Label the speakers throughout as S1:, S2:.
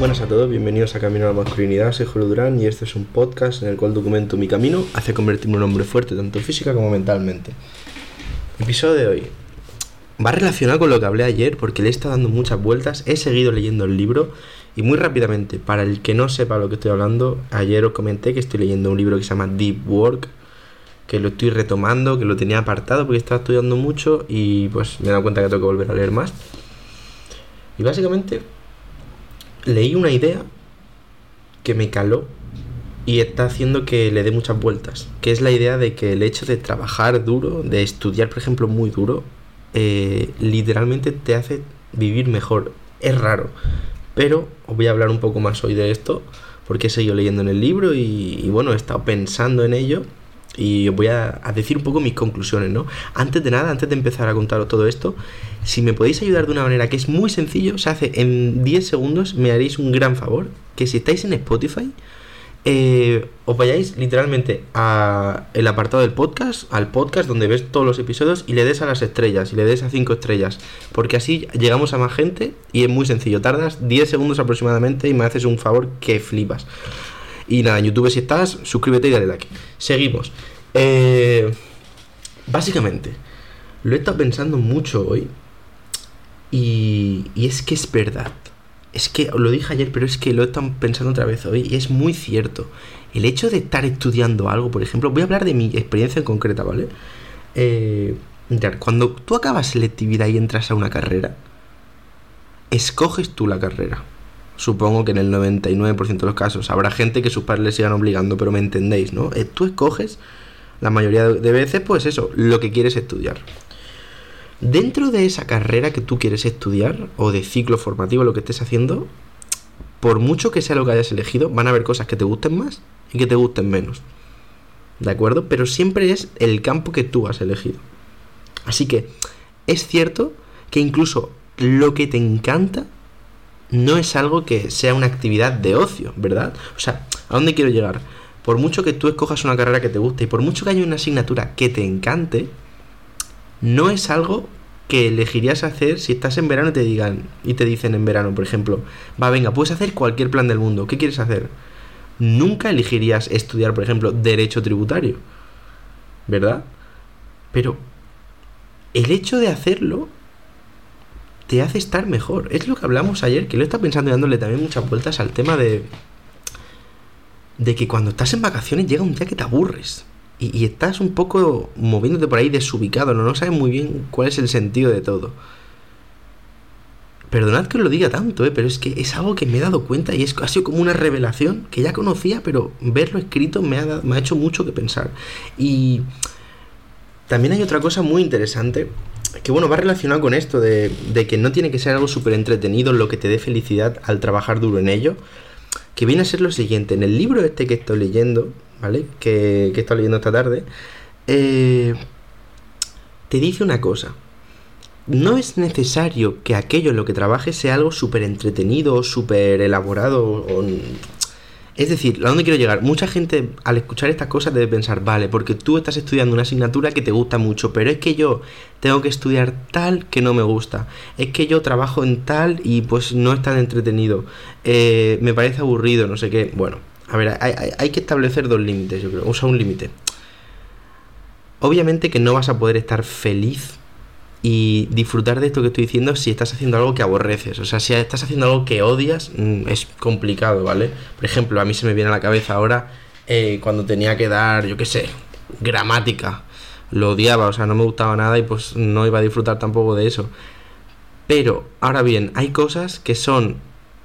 S1: Buenas a todos, bienvenidos a Camino a la Masculinidad, soy Julio Durán y este es un podcast en el cual documento mi camino hacia convertirme en un hombre fuerte tanto física como mentalmente. episodio de hoy va relacionado con lo que hablé ayer porque le he estado dando muchas vueltas, he seguido leyendo el libro y muy rápidamente, para el que no sepa lo que estoy hablando, ayer os comenté que estoy leyendo un libro que se llama Deep Work, que lo estoy retomando, que lo tenía apartado porque estaba estudiando mucho y pues me he dado cuenta que tengo que volver a leer más. Y básicamente leí una idea que me caló y está haciendo que le dé muchas vueltas, que es la idea de que el hecho de trabajar duro, de estudiar, por ejemplo, muy duro, eh, literalmente te hace vivir mejor. Es raro, pero os voy a hablar un poco más hoy de esto, porque he seguido leyendo en el libro y, bueno, he estado pensando en ello y os voy a, decir un poco mis conclusiones, ¿no? Antes de nada, antes de empezar a contaros todo esto, si me podéis ayudar de una manera que es muy sencillo, se hace en 10 segundos, me haréis un gran favor, que si estáis en Spotify, eh, os vayáis literalmente a el apartado del podcast, al podcast donde ves todos los episodios y le des a las estrellas y le des a 5 estrellas, porque así llegamos a más gente y es muy sencillo, tardas 10 segundos aproximadamente y me haces un favor que flipas. Y nada, YouTube si estás, suscríbete y dale like. Seguimos. Eh, básicamente, lo he estado pensando mucho hoy y, y es que es verdad es que lo dije ayer, pero es que lo he estado pensando otra vez hoy y es muy cierto. El hecho de estar estudiando algo, por ejemplo, voy a hablar de mi experiencia en concreta, ¿vale? Eh, cuando tú acabas selectividad y entras a una carrera, escoges tú la carrera. Supongo que en el 99% de los casos habrá gente que sus padres le sigan obligando, pero me entendéis, ¿no? Eh, tú escoges la mayoría de veces, pues eso, lo que quieres estudiar. Dentro de esa carrera que tú quieres estudiar, o de ciclo formativo, lo que estés haciendo, por mucho que sea lo que hayas elegido, van a haber cosas que te gusten más y que te gusten menos. ¿De acuerdo? Pero siempre es el campo que tú has elegido. Así que es cierto que incluso lo que te encanta no es algo que sea una actividad de ocio, ¿verdad? O sea, ¿a dónde quiero llegar? Por mucho que tú escojas una carrera que te guste y por mucho que haya una asignatura que te encante, no es algo que elegirías hacer si estás en verano y te digan y te dicen en verano, por ejemplo, va, venga, puedes hacer cualquier plan del mundo, ¿qué quieres hacer? Nunca elegirías estudiar, por ejemplo, derecho tributario. ¿Verdad? Pero el hecho de hacerlo te hace estar mejor. Es lo que hablamos ayer, que lo está pensando y dándole también muchas vueltas al tema de de que cuando estás en vacaciones llega un día que te aburres y, estás un poco moviéndote por ahí desubicado, ¿no? no sabes muy bien cuál es el sentido de todo. Perdonad que os lo diga tanto, ¿eh? pero es que es algo que me he dado cuenta y es, ha sido como una revelación que ya conocía, pero verlo escrito me ha, me ha hecho mucho que pensar. Y también hay otra cosa muy interesante, que bueno, va relacionado con esto de, de que no tiene que ser algo súper entretenido lo que te dé felicidad al trabajar duro en ello, que viene a ser lo siguiente, en el libro este que estoy leyendo, ¿vale? Que, que estado leyendo esta tarde, eh, te dice una cosa. No es necesario que aquello en lo que trabajes sea algo súper entretenido, súper elaborado. O... Es decir, ¿a dónde quiero llegar? Mucha gente al escuchar estas cosas debe pensar, vale, porque tú estás estudiando una asignatura que te gusta mucho, pero es que yo tengo que estudiar tal que no me gusta. Es que yo trabajo en tal y pues no es tan entretenido. Eh, me parece aburrido, no sé qué. Bueno, a ver, hay, que establecer dos límites, yo creo. Usa un límite. Obviamente que no vas a poder estar feliz y disfrutar de esto que estoy diciendo si estás haciendo algo que aborreces. O sea, si estás haciendo algo que odias, mm, es complicado, ¿vale? Por ejemplo, a mí se me viene a la cabeza ahora eh, cuando tenía que dar, yo qué sé, gramática. Lo odiaba, o sea, no me gustaba nada y pues no iba a disfrutar tampoco de eso. Pero, ahora bien, hay cosas que son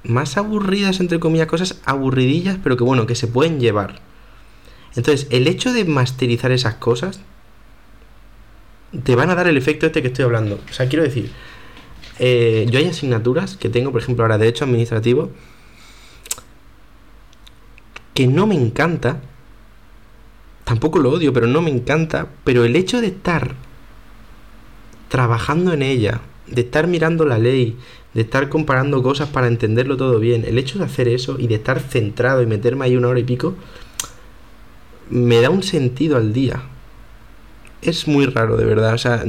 S1: más aburridas, entre comillas, cosas aburridillas, pero que bueno, que se pueden llevar. Entonces, el hecho de masterizar esas cosas te van a dar el efecto este que estoy hablando. O sea, quiero decir, eh, yo hay asignaturas que tengo, por ejemplo, ahora Derecho Administrativo, que no me encanta, tampoco lo odio, pero no me encanta, pero el hecho de estar trabajando en ella, de estar mirando la ley, de estar comparando cosas para entenderlo todo bien, el hecho de hacer eso y de estar centrado y meterme ahí una hora y pico, me da un sentido al día. Es muy raro, de verdad. O sea,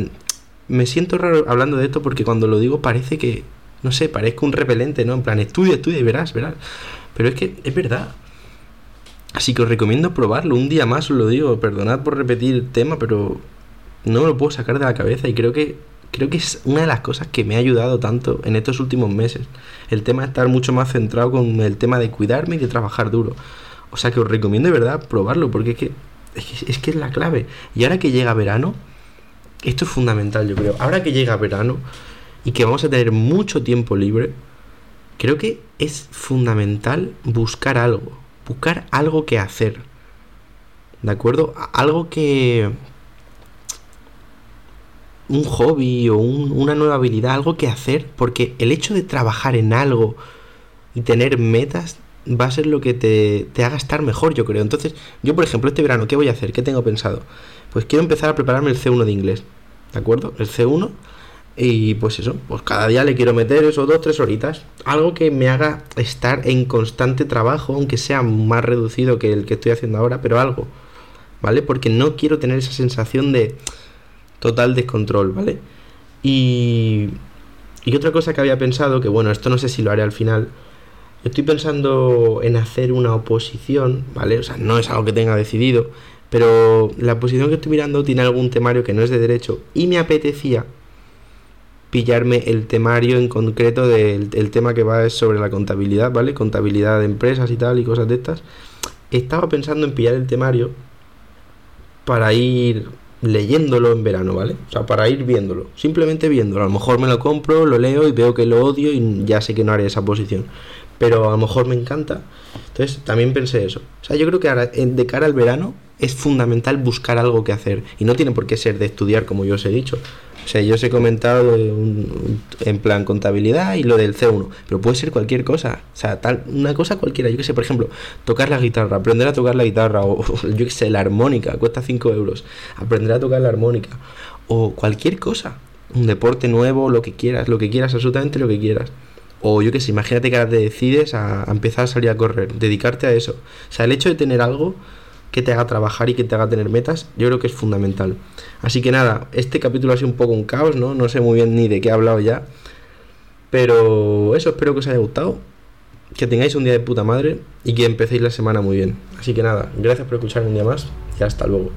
S1: me siento raro hablando de esto porque cuando lo digo parece que, no sé, parezco un repelente, ¿no? En plan, estudia, estudia y verás, verás. Pero es que es verdad. Así que os recomiendo probarlo. Un día más os lo digo. Perdonad por repetir el tema, pero no me lo puedo sacar de la cabeza. Y creo que creo que es una de las cosas que me ha ayudado tanto en estos últimos meses. El tema de estar mucho más centrado con el tema de cuidarme y de trabajar duro. O sea que os recomiendo de verdad probarlo, porque es que es, que, es, la clave. Y ahora que llega verano, esto es fundamental, yo creo. Ahora que llega verano y que vamos a tener mucho tiempo libre, creo que es fundamental buscar algo. Buscar algo que hacer. ¿De acuerdo? Algo que, un hobby o una nueva habilidad, algo que hacer, porque el hecho de trabajar en algo y tener metas va a ser lo que te, te, haga estar mejor, yo creo. Entonces, yo, por ejemplo, este verano, ¿qué voy a hacer? ¿Qué tengo pensado? Pues quiero empezar a prepararme el C1 de inglés, ¿de acuerdo? El C1 y pues eso, pues cada día le quiero meter esos dos, tres horitas. Algo que me haga estar en constante trabajo, aunque sea más reducido que el que estoy haciendo ahora, pero algo, ¿vale? Porque no quiero tener esa sensación de total descontrol, ¿vale? Y, y otra cosa que había pensado, que bueno, esto no sé si lo haré al final, estoy pensando en hacer una oposición, ¿vale? O sea, no es algo que tenga decidido, pero la oposición que estoy mirando tiene algún temario que no es de derecho y me apetecía pillarme el temario en concreto del el tema que va sobre la contabilidad, ¿vale? Contabilidad de empresas y tal y cosas de estas. Estaba pensando en pillar el temario para ir leyéndolo en verano, ¿vale? O sea, para ir viéndolo, simplemente viéndolo. A lo mejor me lo compro, lo leo y veo que lo odio y ya sé que no haré esa posición. Pero a lo mejor me encanta. Entonces, también pensé eso. O sea, yo creo que ahora, de cara al verano, es fundamental buscar algo que hacer. Y no tiene por qué ser de estudiar, como yo os he dicho. O sea, yo os he comentado en plan contabilidad y lo del C1, pero puede ser cualquier cosa. O sea, tal, una cosa cualquiera. Yo que sé, por ejemplo, tocar la guitarra, aprender a tocar la guitarra, o yo que sé, la armónica, cuesta 5 euros. Aprender a tocar la armónica, o cualquier cosa. Un deporte nuevo, lo que quieras, lo que quieras, absolutamente lo que quieras. O yo que sé, imagínate que decides a empezar a salir a correr, dedicarte a eso. O sea, el hecho de tener algo que te haga trabajar y que te haga tener metas, yo creo que es fundamental. Así que nada, este capítulo ha sido un poco un caos, ¿no? No sé muy bien ni de qué he hablado ya. Pero eso, espero que os haya gustado. Que tengáis un día de puta madre y que empecéis la semana muy bien. Así que nada, gracias por escuchar un día más y hasta luego.